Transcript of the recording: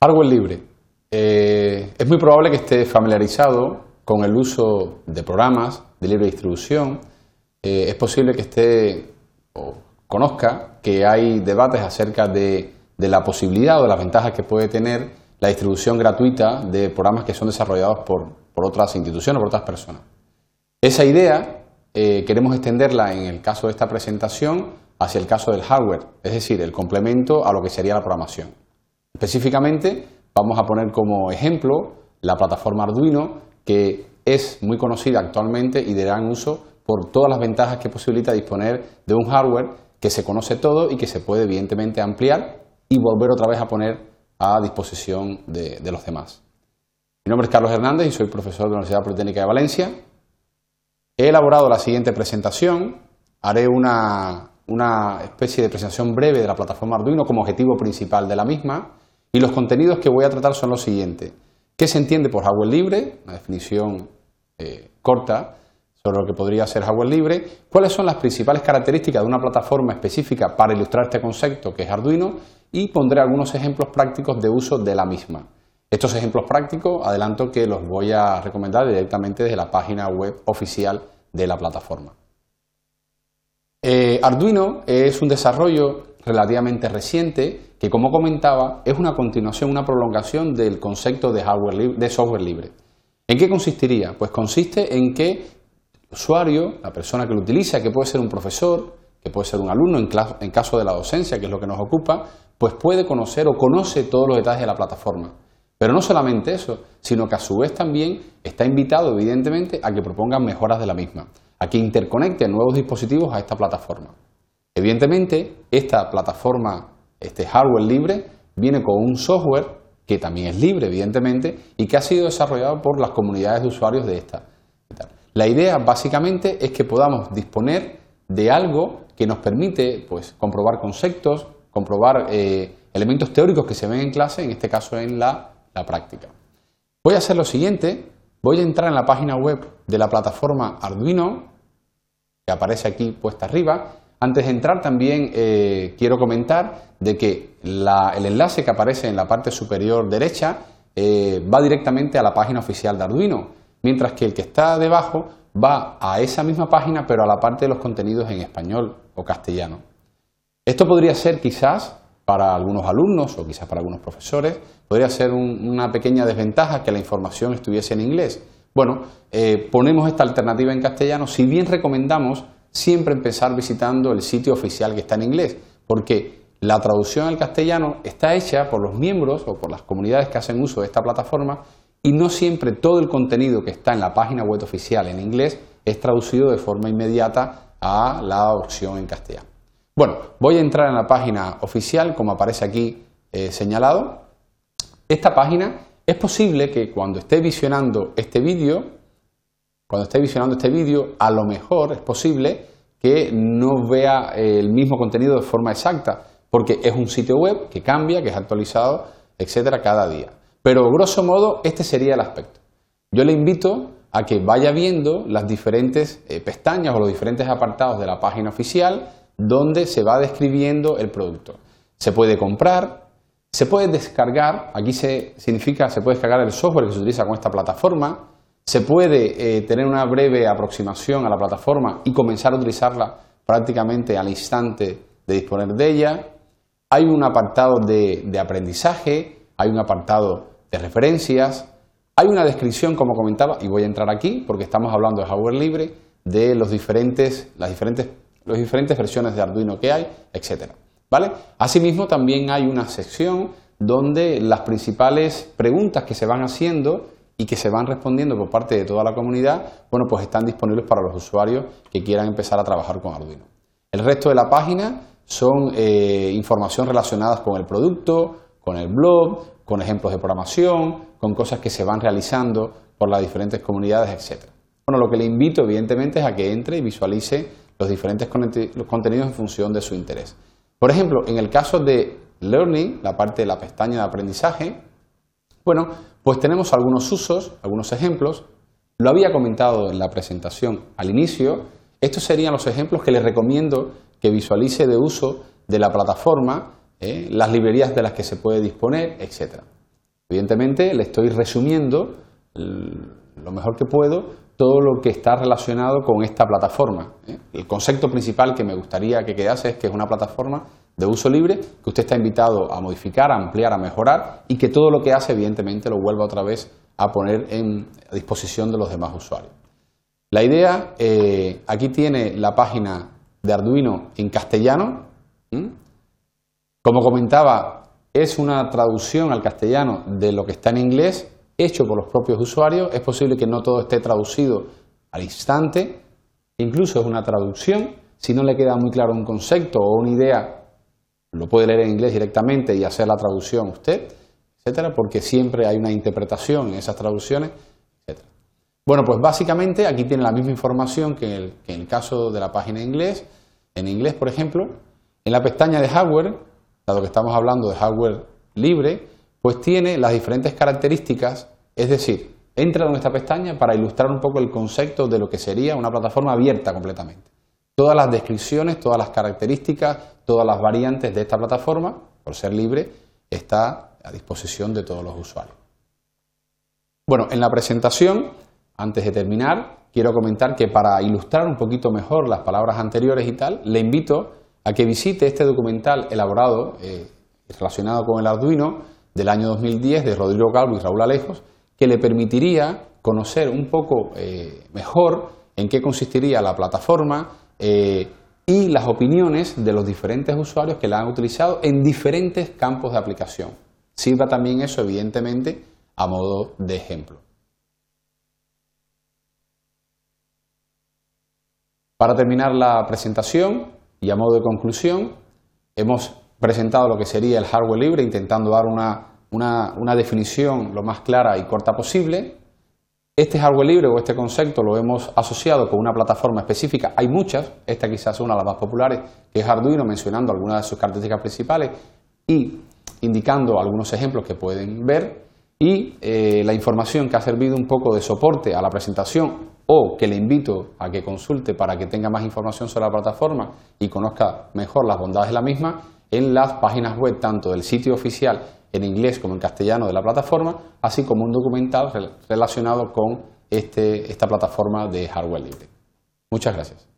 Hardware libre. Eh, es muy probable que esté familiarizado con el uso de programas de libre distribución. Eh, es posible que esté o conozca que hay debates acerca de, la posibilidad o de las ventajas que puede tener la distribución gratuita de programas que son desarrollados por, otras instituciones, por otras personas. Esa idea eh, queremos extenderla en el caso de esta presentación hacia el caso del hardware, es decir, el complemento a lo que sería la programación. Específicamente, vamos a poner como ejemplo la plataforma Arduino, que es muy conocida actualmente y de gran uso por todas las ventajas que posibilita disponer de un hardware que se conoce todo y que se puede evidentemente ampliar y volver otra vez a poner a disposición de, los demás. Mi nombre es Carlos Hernández y soy profesor de la Universidad Politécnica de Valencia. He elaborado la siguiente presentación. Haré una, una especie de presentación breve de la plataforma Arduino como objetivo principal de la misma y los contenidos que voy a tratar son los siguientes. ¿Qué se entiende por hardware libre? Una definición eh, corta sobre lo que podría ser hardware libre. ¿Cuáles son las principales características de una plataforma específica para ilustrar este concepto que es Arduino? Y pondré algunos ejemplos prácticos de uso de la misma. Estos ejemplos prácticos adelanto que los voy a recomendar directamente desde la página web oficial de la plataforma. Eh, Arduino es un desarrollo relativamente reciente que, como comentaba, es una continuación, una prolongación del concepto de, hardware de software libre. ¿En qué consistiría? Pues consiste en que el usuario, la persona que lo utiliza, que puede ser un profesor, que puede ser un alumno en, caso de la docencia, que es lo que nos ocupa, pues puede conocer o conoce todos los detalles de la plataforma. Pero no solamente eso, sino que a su vez también está invitado, evidentemente, a que propongan mejoras de la misma, a que interconecte nuevos dispositivos a esta plataforma. Evidentemente, esta plataforma, este hardware libre, viene con un software que también es libre, evidentemente, y que ha sido desarrollado por las comunidades de usuarios de esta. La idea básicamente es que podamos disponer de algo que nos permite pues, comprobar conceptos, comprobar eh, elementos teóricos que se ven en clase, en este caso en la, la práctica. Voy a hacer lo siguiente, voy a entrar en la página web de la plataforma Arduino, que aparece aquí puesta arriba, antes de entrar también eh, quiero comentar de que el enlace que aparece en la parte superior derecha eh, va directamente a la página oficial de Arduino, mientras que el que está debajo va a esa misma página pero a la parte de los contenidos en español o castellano. Esto podría ser quizás para algunos alumnos o quizás para algunos profesores, podría ser una pequeña desventaja que la información estuviese en inglés. Bueno, eh, ponemos esta alternativa en castellano, si bien recomendamos siempre empezar visitando el sitio oficial que está en inglés, porque la traducción al castellano está hecha por los miembros o por las comunidades que hacen uso de esta plataforma y no siempre todo el contenido que está en la página web oficial en inglés es traducido de forma inmediata a la opción en castellano. Bueno, voy a entrar en la página oficial como aparece aquí eh, señalado. Esta página es posible que cuando esté visionando este vídeo cuando esté visionando este vídeo, a lo mejor es posible que no vea eh, el mismo contenido de forma exacta, porque es un sitio web que cambia, que es actualizado, etcétera, cada día. Pero grosso modo, este sería el aspecto. Yo le invito a que vaya viendo las diferentes eh, pestañas o los diferentes apartados de la página oficial donde se va describiendo el producto. Se puede comprar, se puede descargar, aquí se significa se puede descargar el software que se utiliza con esta plataforma, se puede eh, tener una breve aproximación a la plataforma y comenzar a utilizarla prácticamente al instante de disponer de ella. Hay un apartado de, aprendizaje, hay un apartado de referencias, hay una descripción, como comentaba, y voy a entrar aquí porque estamos hablando de hardware libre, de los diferentes, las diferentes, las diferentes versiones de Arduino que hay, etc. ¿Vale? Asimismo, también hay una sección donde las principales preguntas que se van haciendo y que se van respondiendo por parte de toda la comunidad, bueno, pues están disponibles para los usuarios que quieran empezar a trabajar con Arduino. El resto de la página son eh, información relacionadas con el producto, con el blog, con ejemplos de programación, con cosas que se van realizando por las diferentes comunidades, etc. Bueno, lo que le invito evidentemente es a que entre y visualice los diferentes contenidos en función de su interés. Por ejemplo, en el caso de Learning, la parte de la pestaña de aprendizaje, bueno, pues tenemos algunos usos, algunos ejemplos. Lo había comentado en la presentación al inicio. Estos serían los ejemplos que les recomiendo que visualice de uso de la plataforma, ¿eh? las librerías de las que se puede disponer, etc. Evidentemente le estoy resumiendo lo mejor que puedo todo lo que está relacionado con esta plataforma. ¿eh? El concepto principal que me gustaría que quedase es que es una plataforma de uso libre que usted está invitado a modificar, a ampliar, a mejorar y que todo lo que hace evidentemente lo vuelva otra vez a poner en, disposición de los demás usuarios. La idea, eh, aquí tiene la página de Arduino en castellano. Como comentaba, es una traducción al castellano de lo que está en inglés, hecho por los propios usuarios. Es posible que no todo esté traducido al instante, incluso es una traducción. Si no le queda muy claro un concepto o una idea, lo puede leer en inglés directamente y hacer la traducción usted, etcétera, porque siempre hay una interpretación en esas traducciones, etcétera. Bueno, pues básicamente aquí tiene la misma información que en, el, que en el caso de la página en inglés. En inglés, por ejemplo, en la pestaña de hardware dado que estamos hablando de hardware libre, pues tiene las diferentes características, es decir, entra en esta pestaña para ilustrar un poco el concepto de lo que sería una plataforma abierta completamente. Todas las descripciones, todas las características, todas las variantes de esta plataforma, por ser libre, está a disposición de todos los usuarios. Bueno, en la presentación, antes de terminar, quiero comentar que para ilustrar un poquito mejor las palabras anteriores y tal, le invito a que visite este documental elaborado eh, relacionado con el Arduino del año 2010 de Rodrigo Calvo y Raúl Alejos, que le permitiría conocer un poco eh, mejor en qué consistiría la plataforma eh, y las opiniones de los diferentes usuarios que la han utilizado en diferentes campos de aplicación. Sirva también eso, evidentemente, a modo de ejemplo. Para terminar la presentación, y a modo de conclusión, hemos presentado lo que sería el hardware libre, intentando dar una, definición lo más clara y corta posible. Este hardware libre o este concepto lo hemos asociado con una plataforma específica. Hay muchas, esta quizás es una de las más populares, que es Arduino, mencionando algunas de sus características principales y indicando algunos ejemplos que pueden ver. Y eh, la información que ha servido un poco de soporte a la presentación o que le invito a que consulte para que tenga más información sobre la plataforma y conozca mejor las bondades de la misma en las páginas web tanto del sitio oficial en inglés como en castellano de la plataforma, así como un documental relacionado con este, esta plataforma de hardware libre. Muchas gracias.